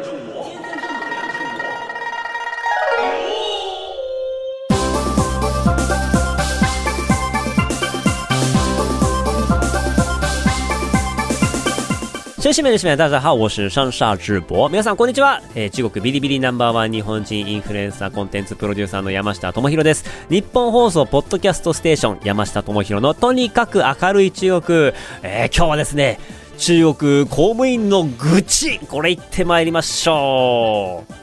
先生们、女士们、大家好，我是上下直播。皆さん、こんにちは。えー、中国ビリビリナンバーワン日本人インフルエンサーコンテンツプロデューサーの山下智博です。日本放送ポッドキャストステーション山下智博のとにかく明るい中国。えー、今日はですね、中国公務員の愚痴、これ言ってまいりましょう。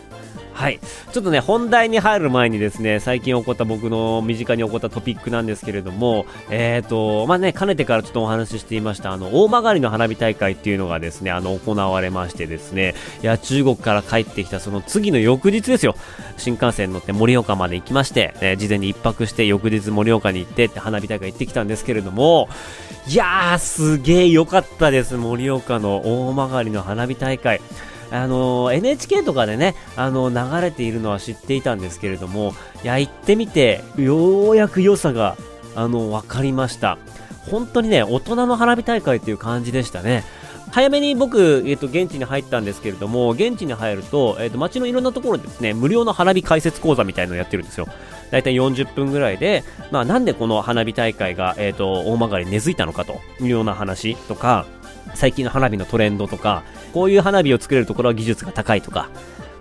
はい。ちょっとね、本題に入る前にですね、最近起こった僕の身近に起こったトピックなんですけれども、えっ、ー、と、まあね、かねてからちょっとお話ししていました、あの、大曲の花火大会っていうのがですね、あの、行われましてですね、いや、中国から帰ってきたその次の翌日ですよ。新幹線乗って盛岡まで行きまして、えー、事前に一泊して翌日盛岡に行ってって花火大会行ってきたんですけれども、いやー、すげー良かったです、盛岡の大曲の花火大会。あの NHK とかでね、あの流れているのは知っていたんですけれども、いや、行ってみて、ようやく良さが、あの、分かりました。本当にね、大人の花火大会っていう感じでしたね。早めに僕、えっ、ー、と、現地に入ったんですけれども、現地に入ると、えっ、ー、と、街のいろんなところでですね、無料の花火解説講座みたいのをやってるんですよ。だいたい40分ぐらいで、まあ、なんでこの花火大会が、えっ、ー、と、大曲に根付いたのかというような話とか、最近の花火のトレンドとか、こういう花火を作れるところは技術が高いとか、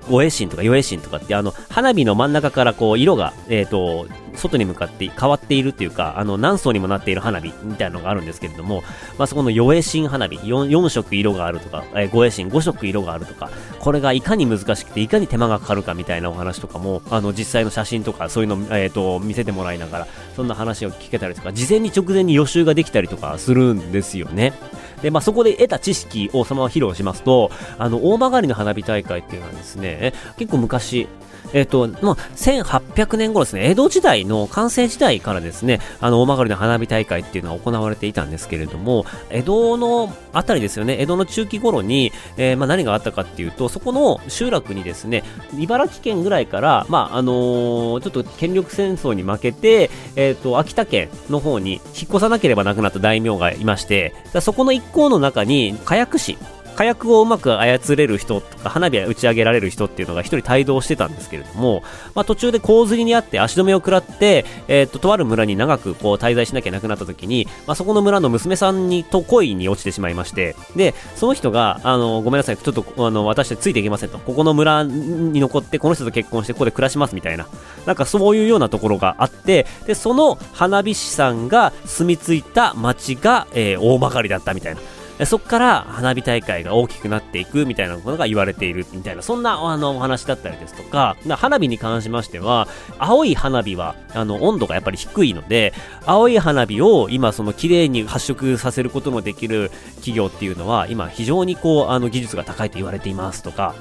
護衛神とか与衛神とかってあの花火の真ん中からこう色が、えーと、外に向かって変わっているっていうかあの何層にもなっている花火みたいなのがあるんですけれども、まあ、そこの与衛神花火 4, 4色色があるとか、えー、護衛神5色色があるとかこれがいかに難しくていかに手間がかかるかみたいなお話とかもあの実際の写真とかそういうのを、えーと見せてもらいながらそんな話を聞けたりとか事前に直前に予習ができたりとかするんですよね。で、まあ、そこで得た知識をそのまま披露しますと、あの、大曲の花火大会っていうのはですね、結構昔、えっ、と、まあ、1800年頃ですね、江戸時代の完成時代からですね、あの、大曲の花火大会っていうのは行われていたんですけれども、江戸のあたりですよね、江戸の中期頃に、えー、まあ、何があったかっていうと、そこの集落にですね、茨城県ぐらいから、まあ、あのー、ちょっと権力戦争に負けて、えっ、と、秋田県の方に引っ越さなければなくなった大名がいまして、そこの一行の中に、火薬師、火薬をうまく操れる人とか、花火打ち上げられる人っていうのが一人帯同してたんですけれども、まあ、途中で洪水にあって足止めを食らって、えー、っと、とある村に長くこう滞在しなきゃなくなった時に、まあ、そこの村の娘さんにと恋に落ちてしまいまして、で、その人が、あの、ごめんなさい、ちょっと、あの、私ついていけませんと。ここの村に残って、この人と結婚して、ここで暮らしますみたいな。なんかそういうようなところがあって、で、その花火師さんが住み着いた町が、えー、大曲だったみたいな。そこから花火大会が大きくなっていくみたいなことが言われているみたいな、そんなあのお話だったりですとか、花火に関しましては、青い花火はあの温度がやっぱり低いので、青い花火を今その綺麗に発色させることのできる企業っていうのは今非常にこうあの技術が高いと言われていますとか、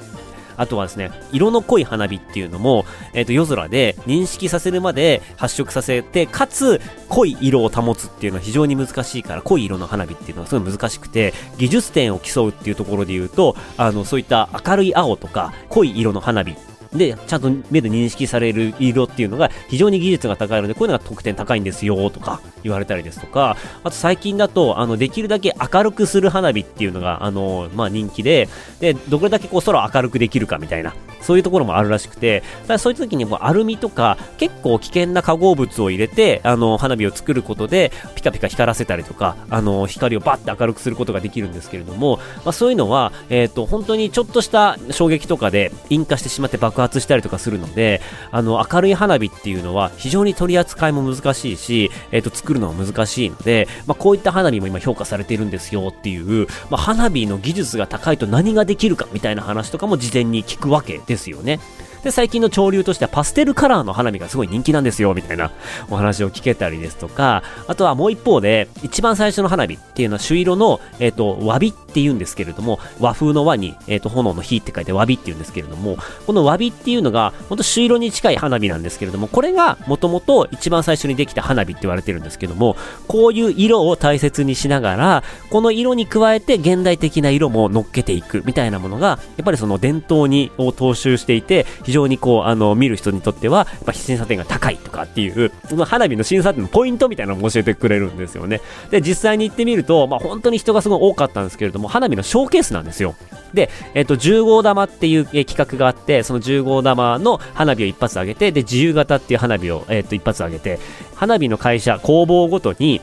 あとはですね、色の濃い花火っていうのも、えっ、ー、と、夜空で認識させるまで発色させて、かつ、濃い色を保つっていうのは非常に難しいから、濃い色の花火っていうのはすごい難しくて、技術点を競うっていうところで言うと、あの、そういった明るい青とか、濃い色の花火で、ちゃんと目で認識される色っていうのが非常に技術が高いので、こういうのが得点高いんですよとか言われたりですとか、あと最近だと、あの、できるだけ明るくする花火っていうのが、あの、まあ、人気で、で、どれだけこう空を明るくできるかみたいな、そういうところもあるらしくて、ただそういう時にもアルミとか、結構危険な化合物を入れて、あの、花火を作ることで、ピカピカ光らせたりとか、あの、光をバッて明るくすることができるんですけれども、まあ、そういうのは、えっ、ー、と、本当にちょっとした衝撃とかで引火してしまって爆爆発したりとかするので、あの、明るい花火っていうのは非常に取り扱いも難しいし、えっ、ー、と、作るのも難しいので、まあ、こういった花火も今評価されているんですよっていう、まあ、花火の技術が高いと何ができるかみたいな話とかも事前に聞くわけですよね。で、最近の潮流としてはパステルカラーの花火がすごい人気なんですよ、みたいなお話を聞けたりですとか、あとはもう一方で、一番最初の花火っていうのは朱色の、えっ、ー、と、わびっって言うんですけれども、和風の和に、えっ、と、炎の火って書いて和火って言うんですけれども、この和火っていうのが、ほんと朱色に近い花火なんですけれども、これがもともと一番最初にできた花火って言われてるんですけども、こういう色を大切にしながら、この色に加えて現代的な色も乗っけていくみたいなものが、やっぱりその伝統にを踏襲していて、非常にこう、あの、見る人にとっては、やっぱ審査点が高いとかっていう、その花火の審査点のポイントみたいなのも教えてくれるんですよね。で、実際に行ってみると、まあ本当に人がすごい多かったんですけれども、花火のショーケースなんですよ。で、えっ、と、10号玉っていう、えー、企画があって、その10号玉の花火を一発上げて、で、自由形っていう花火を、えっ、と、一発上げて、花火の会社、工房ごとに、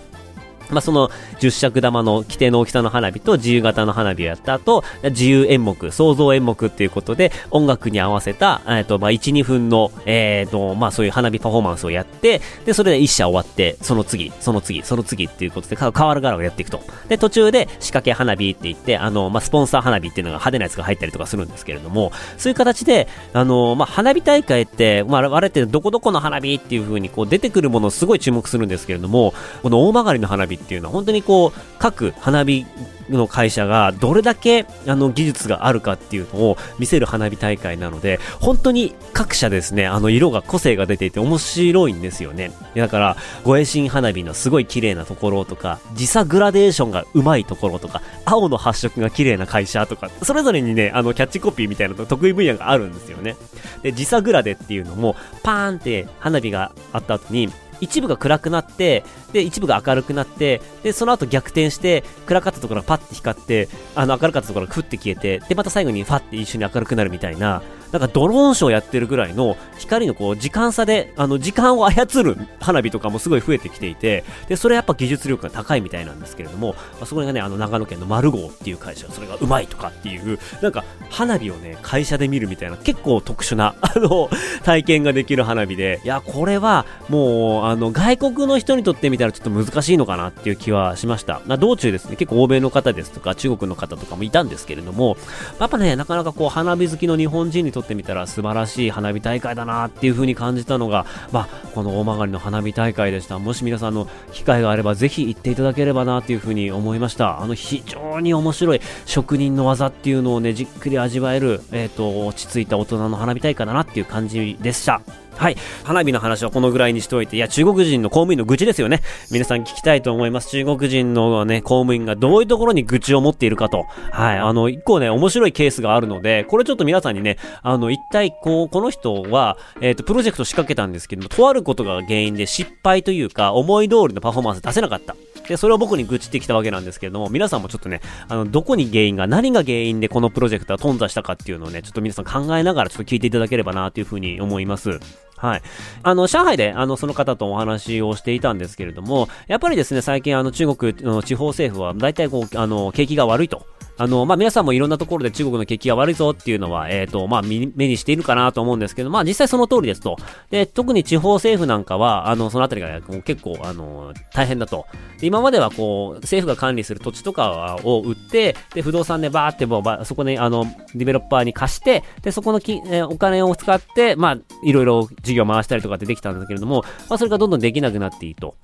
まあ、その10尺玉の規定の大きさの花火と自由型の花火をやった後、自由演目、創造演目っていうことで、音楽に合わせた、えっ、と、まあ、1、2分の、えっ、と、まあ、そういう花火パフォーマンスをやって、で、それで1社終わって、その次、その次、その次っていうことで、変わる柄をやっていくと。で、途中で仕掛け花火って言って、あの、まあ、スポンサー花火っていうのが派手なやつが入ったりとかするんですけれども、そういう形で、あの、まあ、花火大会って、まあ、我々ってどこどこの花火っていう風にこう出てくるものをすごい注目するんですけれども、この大曲の花火っていうのは本当にこう、各花火の会社がどれだけあの技術があるかっていうのを見せる花火大会なので、本当に各社ですね、あの色が個性が出ていて面白いんですよね。だから、護衛神花火のすごい綺麗なところとか、時差グラデーションがうまいところとか、青の発色が綺麗な会社とか、それぞれにね、あのキャッチコピーみたいな得意分野があるんですよね。で、時差グラデっていうのも、パーンって花火があった後に、一部が暗くなって、で、一部が明るくなって、で、その後逆転して、暗かったところがパッて光って、あの、明るかったところがふって消えて、で、また最後にファって一緒に明るくなるみたいな、なんかドローンショーやってるぐらいの光のこう時間差で、あの時間を操る花火とかもすごい増えてきていて、で、それやっぱ技術力が高いみたいなんですけれども、まあ、そこがね、あの長野県の丸号っていう会社、それがうまいとかっていう、なんか花火をね、会社で見るみたいな結構特殊な、あの、体験ができる花火で、いや、これはもう、あの、外国の人にとってみたらちょっと難しいのかなっていう気はしました。まあ、道中ですね、結構欧米の方ですとか中国の方とかもいたんですけれども、やっぱね、なかなかこう花火好きの日本人にとってってみたら素晴らしい花火大会だなっていう風に感じたのが、まあ、この大曲の花火大会でした。もし皆さんの機会があればぜひ行っていただければなっていう風に思いました。あの、非常に面白い職人の技っていうのをね、じっくり味わえる、えっ、ー、と、落ち着いた大人の花火大会だなっていう感じでした。はい。花火の話はこのぐらいにしておいて、いや、中国人の公務員の愚痴ですよね。皆さん聞きたいと思います。中国人のね、公務員がどういうところに愚痴を持っているかと。はい。あの、一個ね、面白いケースがあるので、これちょっと皆さんにね、あの、一体、こう、この人は、えっ、ー、と、プロジェクト仕掛けたんですけども、とあることが原因で失敗というか、思い通りのパフォーマンス出せなかった。で、それを僕に愚痴ってきたわけなんですけれども、皆さんもちょっとね、あの、どこに原因が、何が原因でこのプロジェクトは頓挫したかっていうのをね、ちょっと皆さん考えながらちょっと聞いていただければなというふうに思います。はい。あの、上海で、あの、その方とお話をしていたんですけれども、やっぱりですね、最近、あの、中国の地方政府は、大体こう、あの、景気が悪いと。あの、まあ、皆さんもいろんなところで中国の景気が悪いぞっていうのは、えっ、ー、と、まあ、目にしているかなと思うんですけど、まあ、実際その通りですと。で、特に地方政府なんかは、あの、そのあたりが結構、あの、大変だと。で今まではこう、政府が管理する土地とかを売って、で、不動産でバーってもう、そこに、あの、ディベロッパーに貸して、で、そこのき、えー、お金を使って、まあ、いろいろ事業回したりとかってできたんだけれども、まあ、それがどんどんできなくなっていいと。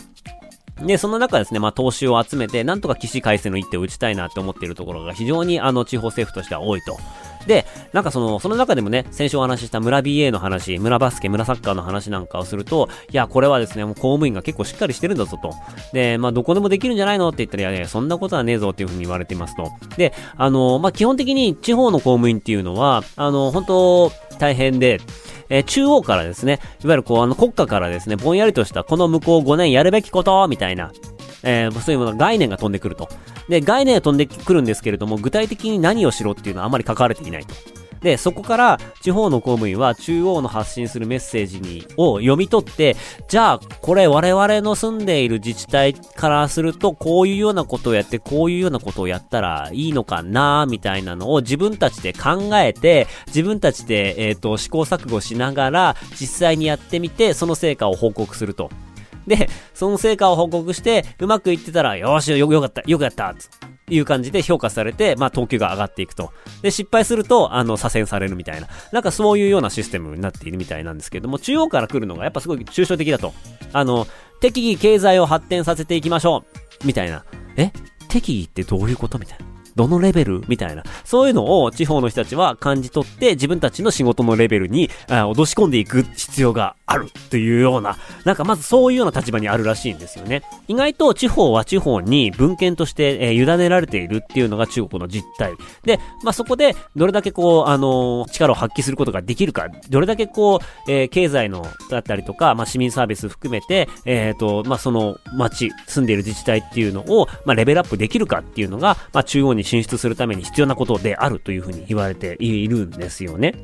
で、その中ですね、まあ、投資を集めて、なんとか起死回生の一手を打ちたいなって思っているところが非常に、あの、地方政府としては多いと。で、なんかその、その中でもね、先週お話しした村 BA の話、村バスケ、村サッカーの話なんかをすると、いや、これはですね、もう公務員が結構しっかりしてるんだぞと。で、まあ、どこでもできるんじゃないのって言ったら、いやいや、そんなことはねえぞっていうふうに言われていますと。で、あの、まあ、基本的に地方の公務員っていうのは、あの、本当大変で、えー、中央からですね、いわゆるこう、あの、国家からですね、ぼんやりとした、この向こう5年やるべきこと、みたいな、えー、そういうもの概念が飛んでくると。で、概念が飛んでくるんですけれども、具体的に何をしろっていうのはあまり書かれていないと。で、そこから地方の公務員は中央の発信するメッセージに、を読み取って、じゃあ、これ我々の住んでいる自治体からすると、こういうようなことをやって、こういうようなことをやったらいいのかな、みたいなのを自分たちで考えて、自分たちで、えっ、ー、と、試行錯誤しながら、実際にやってみて、その成果を報告すると。で、その成果を報告して、うまくいってたら、よし、よ、よかった、よくやったついう感じで評価されて、まあ、等級が上がっていくと。で、失敗すると、あの、左遷されるみたいな。なんかそういうようなシステムになっているみたいなんですけども、中央から来るのがやっぱすごい抽象的だと。あの、適宜経済を発展させていきましょうみたいな。え？適宜ってどういうこと？みたいな。どのレベルみたいな。そういうのを地方の人たちは感じ取って自分たちの仕事のレベルにあ脅し込んでいく必要があるというような、なんかまずそういうような立場にあるらしいんですよね。意外と地方は地方に文献として、えー、委ねられているっていうのが中国の実態。で、まあ、そこでどれだけこう、あのー、力を発揮することができるか、どれだけこう、えー、経済のだったりとか、まあ、市民サービス含めて、えっ、と、まあ、その町、住んでいる自治体っていうのを、ま、レベルアップできるかっていうのが、ま、中央に進出するために必要なことであるというふうに言われているんですよね。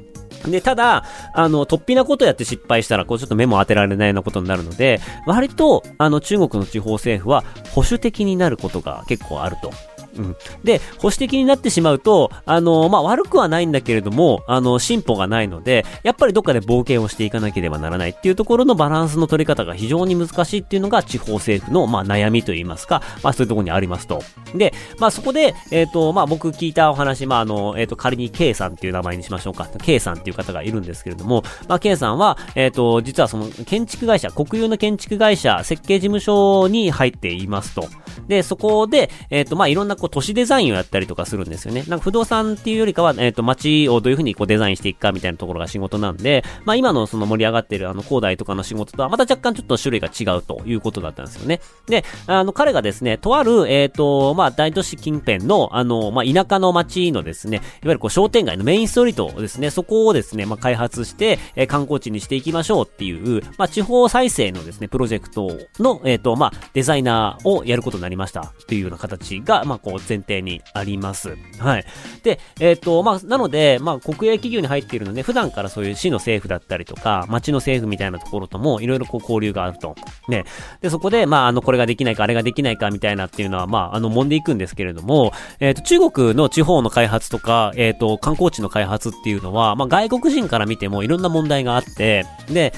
で、ただ、あの、突飛なことやって失敗したら、こうちょっと目も当てられないようなことになるので、割と、あの、中国の地方政府は保守的になることが結構あると。うん。で、保守的になってしまうと、あの、まあ、悪くはないんだけれども、あの、進歩がないので、やっぱりどっかで冒険をしていかなければならないっていうところのバランスの取り方が非常に難しいっていうのが地方政府の、まあ、悩みといいますか、まあ、そういうところにありますと。で、まあ、そこで、えっ、ー、と、まあ、僕聞いたお話、まあ、あの、えっ、と、仮に K さんっていう名前にしましょうか。K さんっていう方がいるんですけれども、まあ、K さんは、えっ、と、実はその、建築会社、国有の建築会社、設計事務所に入っていますと。で、そこで、えっ、と、まあ、いろんなこう、都市デザインをやったりとかするんですよね。なんか不動産っていうよりかは、えっ、ー、と、街をどういうふうにこうデザインしていくかみたいなところが仕事なんで、まあ今のその盛り上がってるあの、広大とかの仕事とはまた若干ちょっと種類が違うということだったんですよね。で、あの、彼がですね、とある、えっ、ー、と、まあ大都市近辺の、あの、まあ田舎の街のですね、いわゆるこう商店街のメインストリートですね、そこをですね、まあ開発して、えー、観光地にしていきましょうっていう、まあ地方再生のですね、プロジェクトの、えっ、ー、と、まあデザイナーをやることになりましたっていうような形が、まあこう前提にあります。はい。で、えっ、ー、と、まあ、なので、まあ、国営企業に入っているので、普段からそういう市の政府だったりとか、町の政府みたいなところとも、いろいろこう交流があると。ね。で、そこで、まあ、あの、これができないか、あれができないか、みたいなっていうのは、まあ、あの、揉んでいくんですけれども、えっ、ー、と、中国の地方の開発とか、えっ、ー、と、観光地の開発っていうのは、まあ、外国人から見てもいろんな問題があって、で、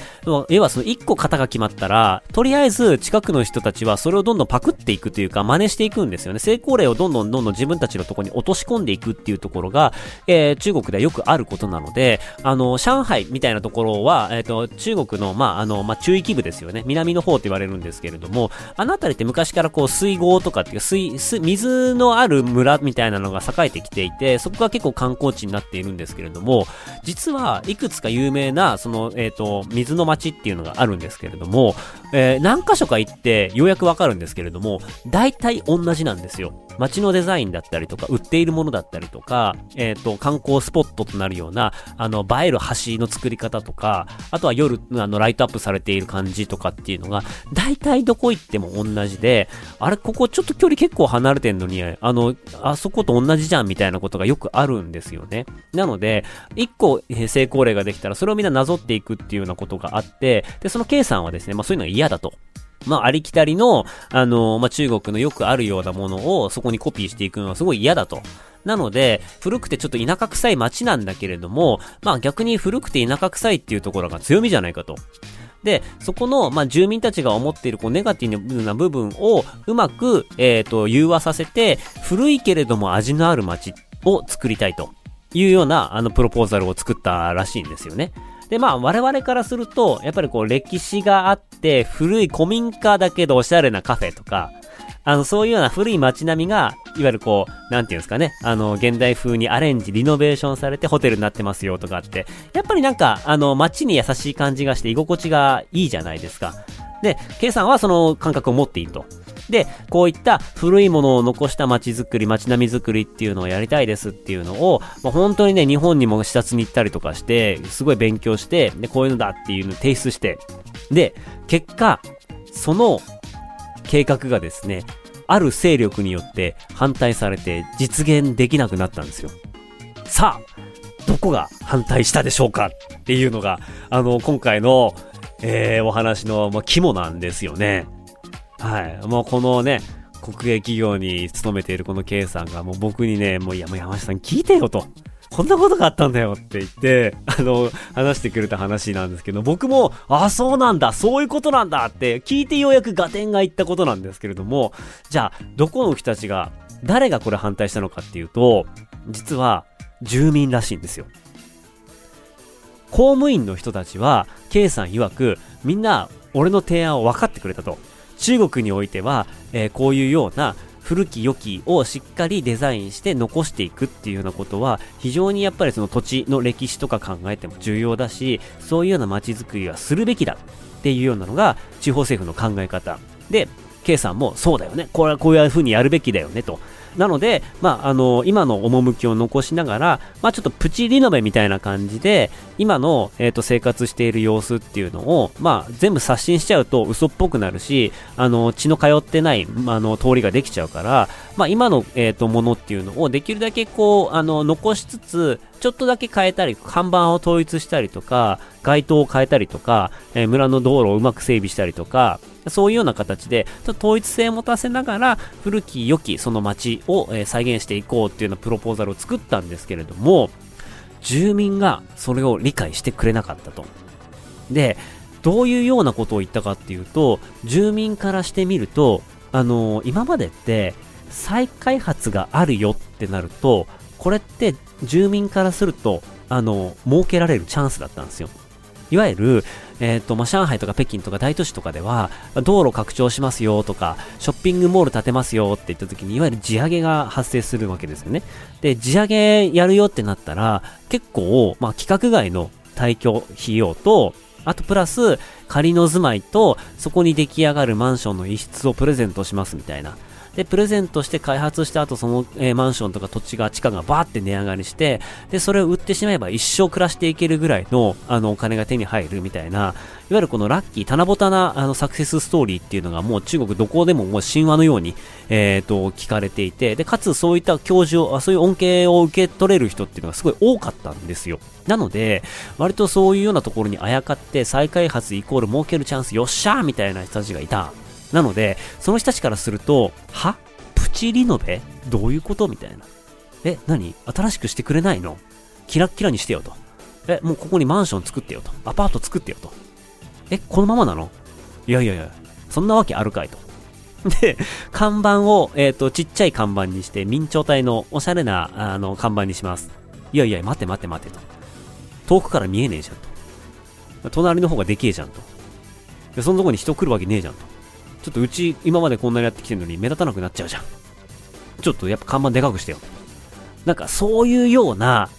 要はその一個型が決まったら、とりあえず近くの人たちはそれをどんどんパクっていくというか、真似していくんですよね。成功例をどんどんどんどん自分たちのとこに落とし込んでいくっていうところが、えー、中国ではよくあることなので、あの、上海みたいなところは、えっ、ー、と、中国の、まあ、あの、まあ、中域部ですよね。南の方って言われるんですけれども、あの辺りって昔からこう、水郷とかっていう、水、水のある村みたいなのが栄えてきていて、そこが結構観光地になっているんですけれども、実はいくつか有名な、その、えっ、ー、と、水の町っていうのがあるんですけれども、えー、何箇所か行ってようやくわかるんですけれども、大体同じなんですよ。街のデザインだったりとか、売っているものだったりとか、えっ、ー、と、観光スポットとなるような、あの、映える橋の作り方とか、あとは夜、あの、ライトアップされている感じとかっていうのが、大体どこ行っても同じで、あれ、ここちょっと距離結構離れてんのに、あの、あそこと同じじゃんみたいなことがよくあるんですよね。なので、一個成功例ができたら、それをみんななぞっていくっていうようなことがあって、で、その K さんはですね、まあそういうのが嫌だと。まあ、ありきたりの、あのまあ、中国のよくあるようなものをそこにコピーしていくのはすごい嫌だと。なので、古くてちょっと田舎臭い街なんだけれども、まあ逆に古くて田舎臭いっていうところが強みじゃないかと。で、そこの、まあ、住民たちが思っている、こう、ネガティブな部分を、うまく、えっ、ー、と、融和させて、古いけれども味のある街を作りたいというような、あの、プロポーザルを作ったらしいんですよね。で、まあ、我々からすると、やっぱりこう、歴史があって、古い古民家だけどおしゃれなカフェとか、あの、そういうような古い街並みが、いわゆるこう、なんていうんですかね、あの、現代風にアレンジ、リノベーションされてホテルになってますよとかって、やっぱりなんか、あの、街に優しい感じがして居心地がいいじゃないですか。で、K さんはその感覚を持っていると。で、こういった古いものを残した街づくり、街並みづくりっていうのをやりたいですっていうのを、まあ、本当にね、日本にも視察に行ったりとかして、すごい勉強して、で、こういうのだっていうのを提出して、で、結果、その計画がですね、ある勢力によって反対されて実現できなくなったんですよ。さあ、どこが反対したでしょうかっていうのが、あの、今回の、えー、お話の、まあ、肝なんですよね。はい。もうこのね、国営企業に勤めているこの K さんがもう僕にね、もういや、もう山下さん聞いてよと。こんなことがあったんだよって言って、あの、話してくれた話なんですけど、僕も、あ、そうなんだ、そういうことなんだって聞いてようやく合点がいったことなんですけれども、じゃあ、どこの人たちが、誰がこれ反対したのかっていうと、実は、住民らしいんですよ。公務員の人たちは、K さん曰く、みんな、俺の提案を分かってくれたと。中国においては、えー、こういうような古き良きをしっかりデザインして残していくっていうようなことは、非常にやっぱりその土地の歴史とか考えても重要だし、そういうような街づくりはするべきだっていうようなのが、地方政府の考え方。で、K さんもそうだよね。これはこういう風にやるべきだよねと。なので、まあ、あの、今の趣を残しながら、まあ、ちょっとプチリノベみたいな感じで、今の、えっ、ー、と、生活している様子っていうのを、まあ、全部刷新しちゃうと嘘っぽくなるし、あの、血の通ってない、あの、通りができちゃうから、まあ、今の、えっ、ー、と、ものっていうのをできるだけこう、あの、残しつつ、ちょっとだけ変えたり、看板を統一したりとか、街灯を変えたりとか、えー、村の道路をうまく整備したりとか、そういうような形で、ちょっと統一性を持たせながら、古き良きその街を、えー、再現していこうっていうようなプロポーザルを作ったんですけれども、住民がそれを理解してくれなかったと。で、どういうようなことを言ったかっていうと、住民からしてみると、あのー、今までって再開発があるよってなると、これって住民からすると、あのー、設けられるチャンスだったんですよ。いわゆる、えっ、ー、と、まあ、上海とか北京とか大都市とかでは、道路拡張しますよとか、ショッピングモール建てますよって言った時に、いわゆる地上げが発生するわけですよね。で、地上げやるよってなったら、結構、まあ、規格外の退去費用と、あとプラス、仮の住まいと、そこに出来上がるマンションの一室をプレゼントしますみたいな。で、プレゼントして開発した後、その、えー、マンションとか土地が、地価がバーって値上がりして、で、それを売ってしまえば一生暮らしていけるぐらいの、あの、お金が手に入るみたいな、いわゆるこのラッキー、棚ぼたな、あの、サクセスストーリーっていうのがもう中国どこでももう神話のように、えっ、ー、と、聞かれていて、で、かつそういった教授を、そういう恩恵を受け取れる人っていうのがすごい多かったんですよ。なので、割とそういうようなところにあやかって、再開発イコール儲けるチャンス、よっしゃーみたいな人たちがいたなので、その人たちからすると、は？プチリノベ？どういうこと？みたいな。え、何？新しくしてくれないの？キラッキラにしてよと。え、もうここにマンション作ってよと。アパート作ってよと。え、このままなの？いやいやいや、そんなわけあるかいと。で、看板を、えっ、ー、と、ちっちゃい看板にして、明朝体のおしゃれな、あの、看板にします。いやいや、待って待って待ってと。遠くから見えねえじゃんと。隣の方がでけえじゃんと。で、そのとこに人来るわけねえじゃんと。ちょっとうち今までこんなにやってきてるのに目立たなくなっちゃうじゃん。ちょっとやっぱ看板でかくしてよ。なんかそういうような、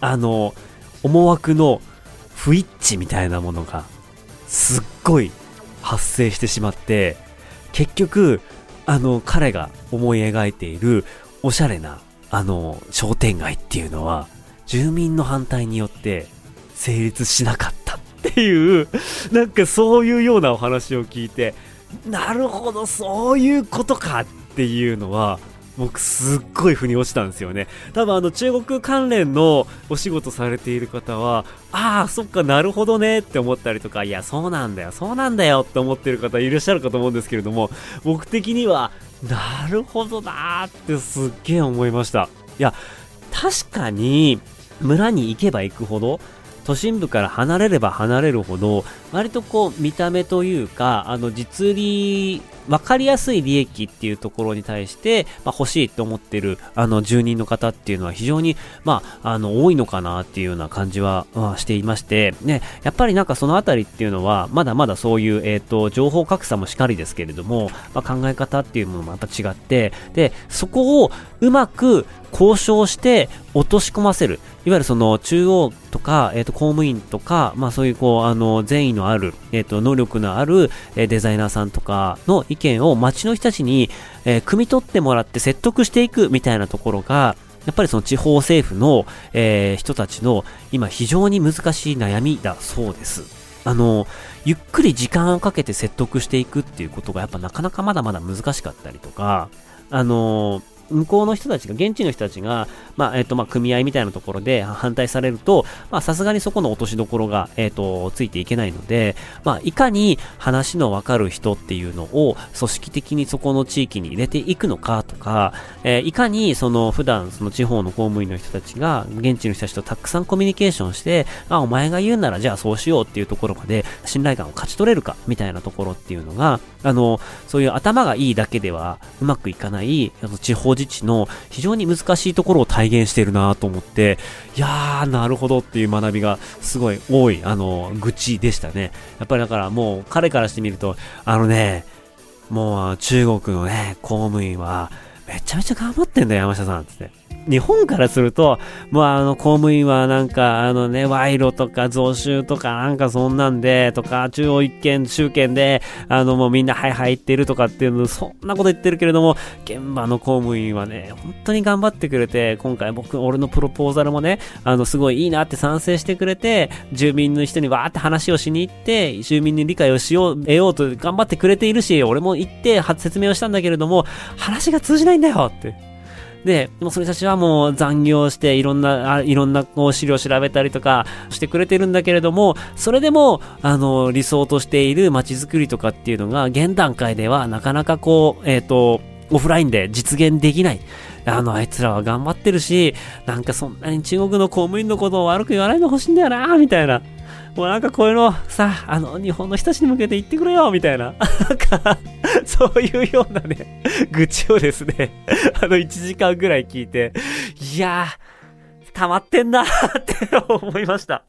あの、思惑の不一致みたいなものが、すっごい発生してしまって、結局、あの、彼が思い描いているおしゃれな、あの、商店街っていうのは、住民の反対によって成立しなかったっていう、なんかそういうようなお話を聞いて、なるほど、そういうことかっていうのは、僕すっごい腑に落ちたんですよね。多分あの中国関連のお仕事されている方は、ああ、そっかなるほどねって思ったりとか、いや、そうなんだよ、そうなんだよって思ってる方いらっしゃるかと思うんですけれども、僕的には、なるほどなーってすっげえ思いました。いや、確かに、村に行けば行くほど、都心部から離れれば離れるほど、割とこう、見た目というか、あの、実利分かりやすい利益っていうところに対して、まあ、欲しいと思ってる、あの、住人の方っていうのは非常に、まあ、あの、多いのかなっていうような感じは、まあ、していまして、ね、やっぱりなんかそのあたりっていうのは、まだまだそういう、えっ、ー、と、情報格差もしかりですけれども、まあ、考え方っていうものもまた違って、で、そこをうまく交渉して落とし込ませる。いわゆるその中央とか、えっ、ー、と、公務員とか、まあそういうこう、あの、善意のある、えっ、ー、と、能力のある、えー、デザイナーさんとかの意見を街の人たちに、えー、汲み取ってもらって説得していくみたいなところが、やっぱりその地方政府の、えー、人たちの今非常に難しい悩みだそうです。あの、ゆっくり時間をかけて説得していくっていうことがやっぱなかなかまだまだ難しかったりとか、あの向こうの人たちが、現地の人たちが、まあ、えっ、ー、と、まあ、組合みたいなところで反対されると、まあ、さすがにそこの落としどころが、えっ、ー、と、ついていけないので、まあ、いかに話のわかる人っていうのを組織的にそこの地域に入れていくのかとか、えー、いかにその普段その地方の公務員の人たちが現地の人たちとたくさんコミュニケーションして、あ、お前が言うならじゃあそうしようっていうところまで信頼感を勝ち取れるかみたいなところっていうのが、あの、そういう頭がいいだけではうまくいかない、あの地方自治の非常に難しいところを体現しているなと思って、いやー、なるほどっていう学びがすごい多い、あの、愚痴でしたね。やっぱりだからもう彼からしてみると、あのね、もう中国のね、公務員は、めちゃめちゃ頑張ってんだよ、山下さん、つって。日本からすると、もうあの、公務員はなんか、あのね、賄賂とか増収とかなんかそんなんで、とか、中央一権、集権で、あの、もうみんなはいはいってるとかっていうの、そんなこと言ってるけれども、現場の公務員はね、本当に頑張ってくれて、今回僕、俺のプロポーザルもね、あの、すごいいいなって賛成してくれて、住民の人にわーって話をしに行って、住民に理解をしよう、得ようと頑張ってくれているし、俺も行って、説明をしたんだけれども、話が通じないんだよって。で、もうそれたちはもう残業していろんな、いろんなこう資料を調べたりとかしてくれてるんだけれども、それでも、あの、理想としている街づくりとかっていうのが、現段階ではなかなかこう、えっ、ー、と、オフラインで実現できない。あの、あいつらは頑張ってるし、なんかそんなに中国の公務員のことを悪く言わないでほしいんだよな、みたいな。もうなんかこういうのさ、あの、日本の人たちに向けて言ってくれよみたいな。なんか、そういうようなね、愚痴をですね、あの、1時間ぐらい聞いて、いやー、溜まってんだって思いました。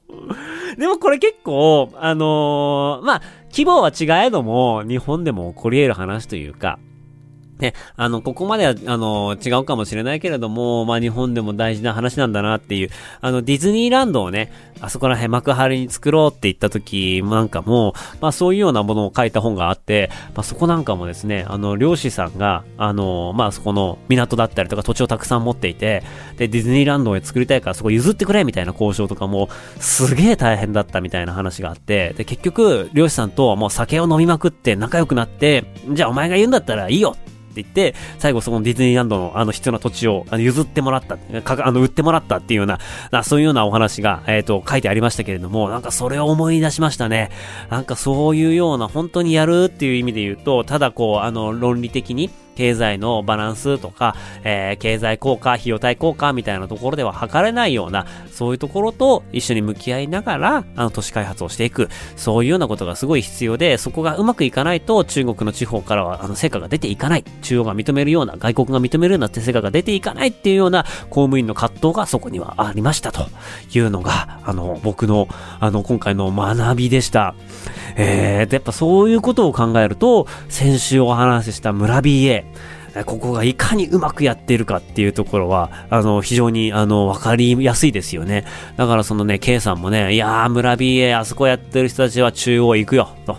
でもこれ結構、あのー、まあ、規模は違えども、日本でも起こり得る話というか、ね、あの、ここまでは、あの、違うかもしれないけれども、まあ、日本でも大事な話なんだなっていう、あの、ディズニーランドをね、あそこら辺幕張に作ろうって言った時なんかも、まあ、そういうようなものを書いた本があって、まあ、そこなんかもですね、あの、漁師さんが、あの、まあ、そこの港だったりとか土地をたくさん持っていて、で、ディズニーランドを作りたいからそこ譲ってくれみたいな交渉とかも、すげえ大変だったみたいな話があって、で、結局、漁師さんともう酒を飲みまくって仲良くなって、じゃあお前が言うんだったらいいよってって言って、最後そのディズニーランドのあの必要な土地をあの譲ってもらった、かあの売ってもらったっていうような、なそういうようなお話が、えっ、ー、と、書いてありましたけれども、なんかそれを思い出しましたね。なんかそういうような、本当にやるっていう意味で言うと、ただこう、あの、論理的に、経済のバランスとか、えー、経済効果、費用対効果みたいなところでは測れないような、そういうところと一緒に向き合いながら、あの、都市開発をしていく、そういうようなことがすごい必要で、そこがうまくいかないと、中国の地方からは、あの、成果が出ていかない。中央が認めるような、外国が認めるような成果が出ていかないっていうような、公務員の葛藤がそこにはありましたというのが、あの、僕の、あの、今回の学びでした。えー、やっぱそういうことを考えると、先週お話しした村 BA、ここがいかにうまくやっているかっていうところは、あの、非常に、あの、わかりやすいですよね。だからそのね、K さんもね、いやー、村 BA、あそこやってる人たちは中央行くよ、と。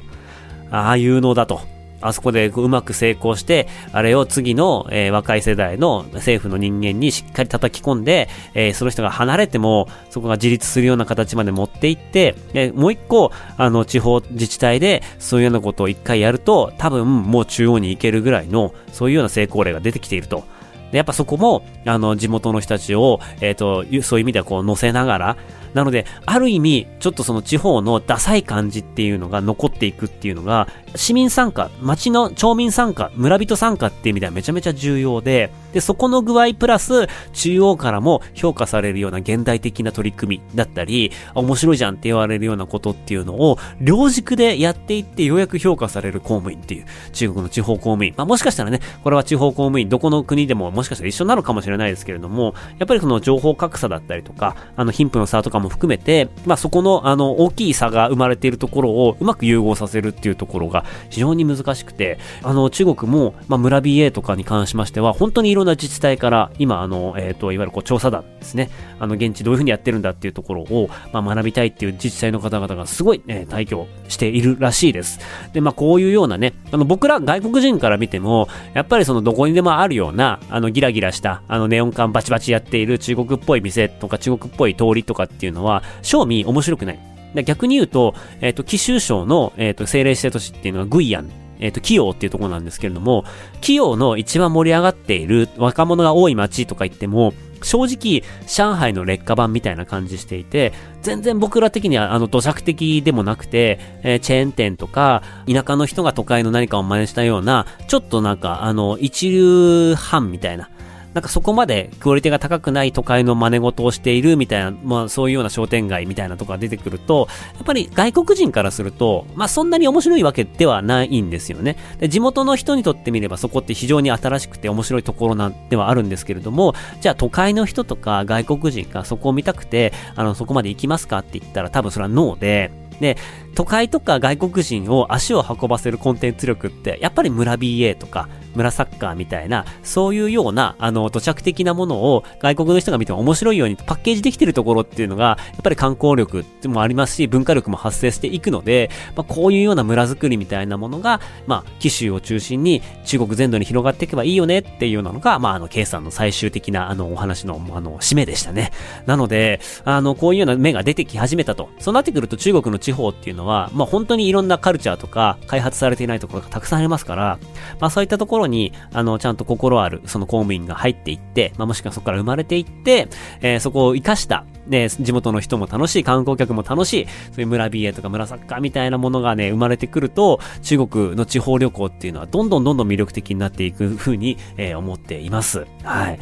ああ、有能だと。あそこでうまく成功して、あれを次の、えー、若い世代の政府の人間にしっかり叩き込んで、えー、その人が離れても、そこが自立するような形まで持っていって、えもう一個、あの、地方自治体で、そういうようなことを一回やると、多分もう中央に行けるぐらいの、そういうような成功例が出てきていると。で、やっぱそこも、あの、地元の人たちを、えっ、ー、と、そういう意味ではこう乗せながら、なので、ある意味、ちょっとその地方のダサい感じっていうのが残っていくっていうのが、市民参加、町の町民参加、村人参加っていう意味ではめちゃめちゃ重要で、で、そこの具合プラス、中央からも評価されるような現代的な取り組みだったり、面白いじゃんって言われるようなことっていうのを、両軸でやっていってようやく評価される公務員っていう、中国の地方公務員。まあもしかしたらね、これは地方公務員、どこの国でももしかしたら一緒なるかもしれないですけれども、やっぱりその情報格差だったりとか、あの貧富の差とかも含めて、まあそこのあの大きい差が生まれているところをうまく融合させるっていうところが非常に難しくて、あの中国も、まあ村 BA とかに関しましては、本当にいろんな自治体から今、あの、えっ、ー、と、いわゆるこう調査団ですね。あの、現地どういうふうにやってるんだっていうところを、まあ、学びたいっていう自治体の方々がすごい、えー、退去しているらしいです。で、まあ、こういうようなね、あの、僕ら外国人から見ても、やっぱりそのどこにでもあるような、あの、ギラギラした、あの、ネオン管バチバチやっている中国っぽい店とか中国っぽい通りとかっていうのは、正味面白くない。逆に言うと、えっ、ー、と、紀州省の、えっ、ー、と、政令指定都市っていうのはグイアンえっ、ー、と、企業っていうところなんですけれども、企業の一番盛り上がっている若者が多い街とか言っても、正直、上海の劣化版みたいな感じしていて、全然僕ら的にはあの土着的でもなくて、えー、チェーン店とか、田舎の人が都会の何かを真似したような、ちょっとなんか、あの、一流半みたいな、なんかそこまでクオリティが高くない都会の真似事をしているみたいな、まあそういうような商店街みたいなとこが出てくると、やっぱり外国人からすると、まあそんなに面白いわけではないんですよね。で地元の人にとってみればそこって非常に新しくて面白いところなんではあるんですけれども、じゃあ都会の人とか外国人がそこを見たくて、あの、そこまで行きますかって言ったら多分それはノーで、で、都会とか外国人を足を運ばせるコンテンツ力って、やっぱり村 BA とか、村サッカーみたいな、そういうような、あの、土着的なものを外国の人が見ても面白いようにパッケージできてるところっていうのが、やっぱり観光力もありますし、文化力も発生していくので、まあ、こういうような村づくりみたいなものが、まあ、紀州を中心に中国全土に広がっていけばいいよねっていうのが、まあ、あの、K さんの最終的な、あの、お話の、あの、締めでしたね。なので、あの、こういうような目が出てき始めたと。そうなってくると中国の地方っていうのは、はまあ、本当にいろんなカルチャーとか開発されていないところがたくさんありますから、まあ、そういったところに、あの、ちゃんと心ある、その公務員が入っていって、まあ、もしくはそこから生まれていって、えー、そこを活かした、ね、地元の人も楽しい、観光客も楽しい、そういう村 BA とか村サッカーみたいなものがね、生まれてくると、中国の地方旅行っていうのはどんどんどんどん魅力的になっていくふうに、えー、思っています。はい。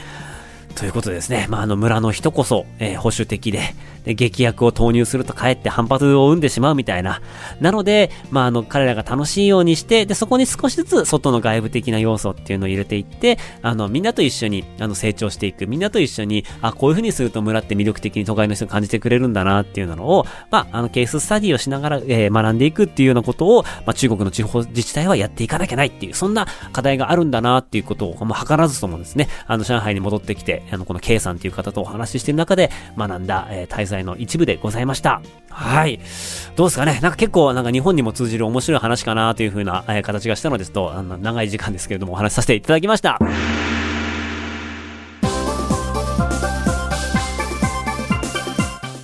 ということですね。まあ、あの村の人こそ、えー、保守的で、で、劇薬を投入するとかえって反発を生んでしまうみたいな。なので、まあ、あの、彼らが楽しいようにして、で、そこに少しずつ外の外部的な要素っていうのを入れていって、あの、みんなと一緒に、あの、成長していく。みんなと一緒に、あ、こういう風にすると村って魅力的に都会の人が感じてくれるんだなっていうのを、まあ、あの、ケーススタディをしながら、えー、学んでいくっていうようなことを、まあ、中国の地方自治体はやっていかなきゃないっていう、そんな課題があるんだなっていうことを、まあ、図らずともですね、あの、上海に戻ってきて、あの、この K さんという方とお話ししている中で学んだ、えー、滞在の一部でございま。した。はい。どうですかねなんか結構なんか日本にも通じる面白い話かなというふうな、えー、形がしたのですと、あの長い時間ですけれどもお話しさせていただきました。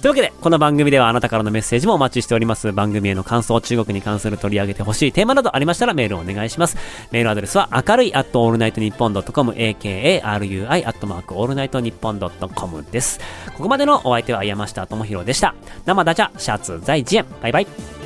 というわけで、この番組ではあなたからのメッセージもお待ちしております。番組への感想、中国に関する取り上げてほしいテーマなどありましたらメールをお願いします。メールアドレスは、明るい at allnightnippon.com、akarui アットマークオールナイトニッポンドットコムです。ここまでのお相手は山下智博でした。生ダチャ、シャツ在地園。バイバイ。